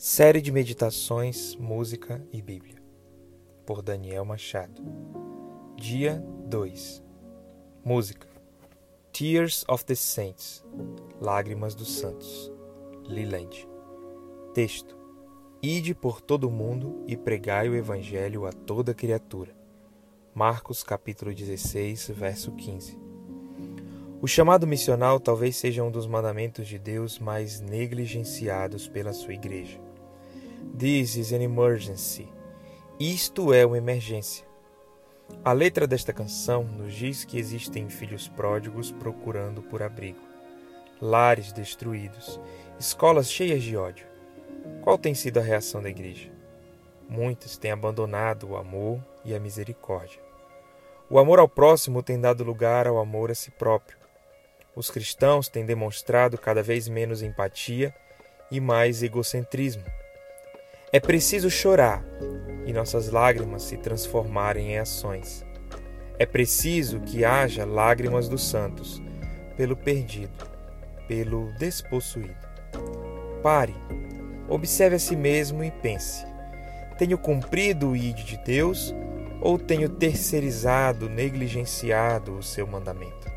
Série de Meditações, Música e Bíblia, por Daniel Machado. Dia 2 Música. Tears of the Saints. Lágrimas dos Santos. Leland Texto. Ide por todo o mundo e pregai o Evangelho a toda criatura. Marcos capítulo 16, verso 15 O chamado missional talvez seja um dos mandamentos de Deus mais negligenciados pela sua igreja. This is an emergency. Isto é uma emergência. A letra desta canção nos diz que existem filhos pródigos procurando por abrigo, lares destruídos, escolas cheias de ódio. Qual tem sido a reação da igreja? Muitos têm abandonado o amor e a misericórdia. O amor ao próximo tem dado lugar ao amor a si próprio. Os cristãos têm demonstrado cada vez menos empatia e mais egocentrismo. É preciso chorar e nossas lágrimas se transformarem em ações. É preciso que haja lágrimas dos santos pelo perdido, pelo despossuído. Pare, observe a si mesmo e pense: tenho cumprido o ide de Deus ou tenho terceirizado, negligenciado o seu mandamento?